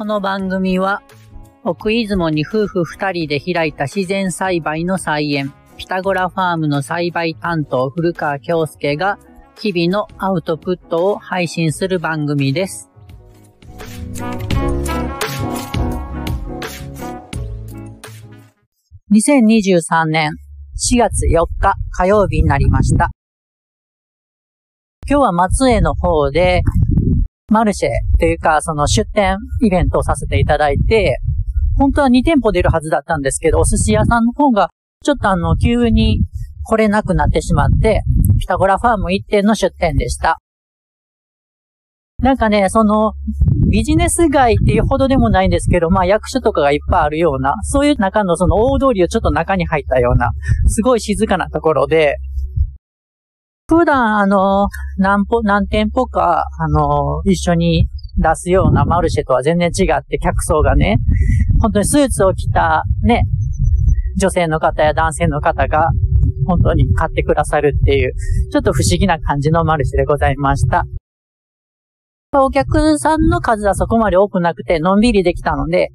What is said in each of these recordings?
この番組は、奥出雲に夫婦二人で開いた自然栽培の菜園、ピタゴラファームの栽培担当古川京介が、日々のアウトプットを配信する番組です。2023年4月4日火曜日になりました。今日は松江の方で、マルシェというか、その出店イベントをさせていただいて、本当は2店舗出るはずだったんですけど、お寿司屋さんの方が、ちょっとあの、急に来れなくなってしまって、ピタゴラファーム1店の出店でした。なんかね、その、ビジネス街っていうほどでもないんですけど、まあ役所とかがいっぱいあるような、そういう中のその大通りをちょっと中に入ったような、すごい静かなところで、普段、あの、何歩、何店舗か、あの、一緒に出すようなマルシェとは全然違って、客層がね、本当にスーツを着た、ね、女性の方や男性の方が、本当に買ってくださるっていう、ちょっと不思議な感じのマルシェでございました。お客さんの数はそこまで多くなくて、のんびりできたので、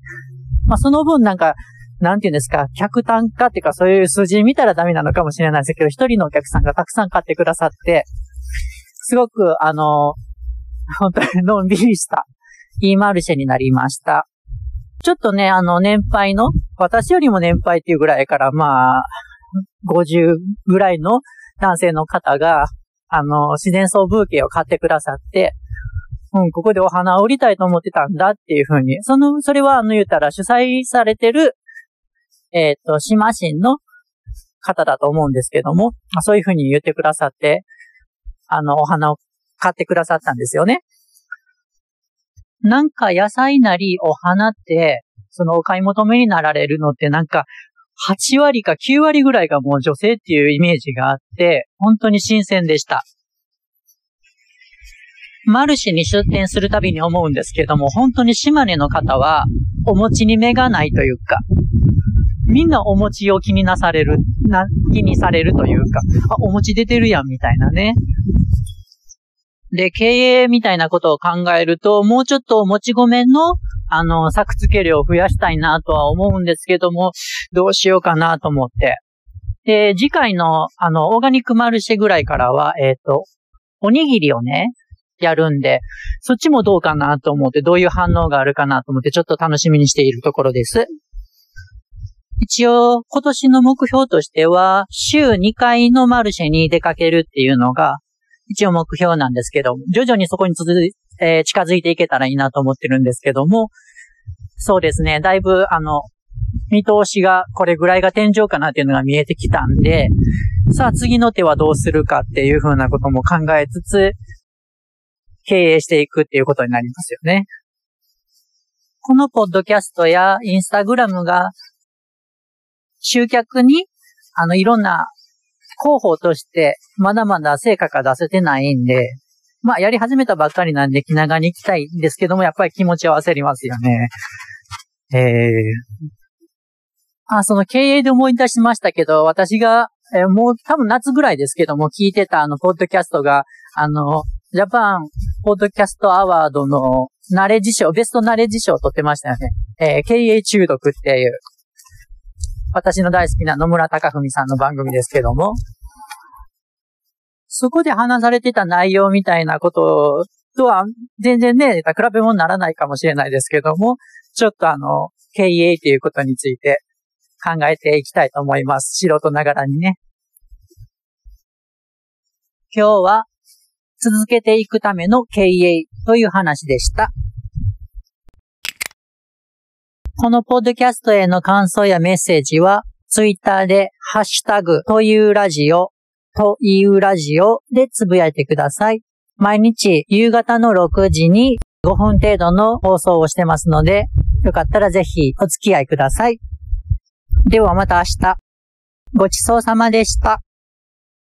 まあその分なんか、なんていうんですか、客単価っていうかそういう数字見たらダメなのかもしれないですけど、一人のお客さんがたくさん買ってくださって、すごく、あの、本当にのんびりした、いいマルシェになりました。ちょっとね、あの、年配の、私よりも年配っていうぐらいから、まあ、50ぐらいの男性の方が、あの、自然草風景を買ってくださって、うん、ここでお花を売りたいと思ってたんだっていうふうに、その、それはあの言うたら主催されてるえっ、ー、と、島神の方だと思うんですけども、まあ、そういうふうに言ってくださって、あの、お花を買ってくださったんですよね。なんか野菜なりお花って、そのお買い求めになられるのってなんか、8割か9割ぐらいがもう女性っていうイメージがあって、本当に新鮮でした。マルシェに出店するたびに思うんですけども、本当に島根の方は、お餅に目がないというか、みんなお餅を気になされる、な、気にされるというか、あ、お餅出てるやん、みたいなね。で、経営みたいなことを考えると、もうちょっともち米の、あの、作付け量を増やしたいなとは思うんですけども、どうしようかなと思って。で、次回の、あの、オーガニックマルシェぐらいからは、えっ、ー、と、おにぎりをね、やるんで、そっちもどうかなと思って、どういう反応があるかなと思って、ちょっと楽しみにしているところです。一応、今年の目標としては、週2回のマルシェに出かけるっていうのが、一応目標なんですけど、徐々にそこに続い、えー、近づいていけたらいいなと思ってるんですけども、そうですね、だいぶ、あの、見通しがこれぐらいが天井かなっていうのが見えてきたんで、さあ次の手はどうするかっていうふうなことも考えつつ、経営していくっていうことになりますよね。このポッドキャストやインスタグラムが集客に、あの、いろんな広報として、まだまだ成果が出せてないんで、まあ、やり始めたばっかりなんで気長に行きたいんですけども、やっぱり気持ちは焦りますよね。ええー、あ、その経営で思い出しましたけど、私が、えー、もう多分夏ぐらいですけども、聞いてたあの、ポッドキャストが、あの、ジャパンポッドキャストアワードのナレッジ賞、ベストナレッジ賞を取ってましたよね。えー、経営中毒っていう、私の大好きな野村隆文さんの番組ですけども、そこで話されてた内容みたいなこととは全然ね、比べ物にならないかもしれないですけども、ちょっとあの、経営っていうことについて考えていきたいと思います。素人ながらにね。今日は続けていくための経営という話でした。このポッドキャストへの感想やメッセージは、ツイッターでハッシュタグというラジオ、というラジオでつぶやいてください。毎日夕方の6時に5分程度の放送をしてますので、よかったらぜひお付き合いください。ではまた明日。ごちそうさまでした。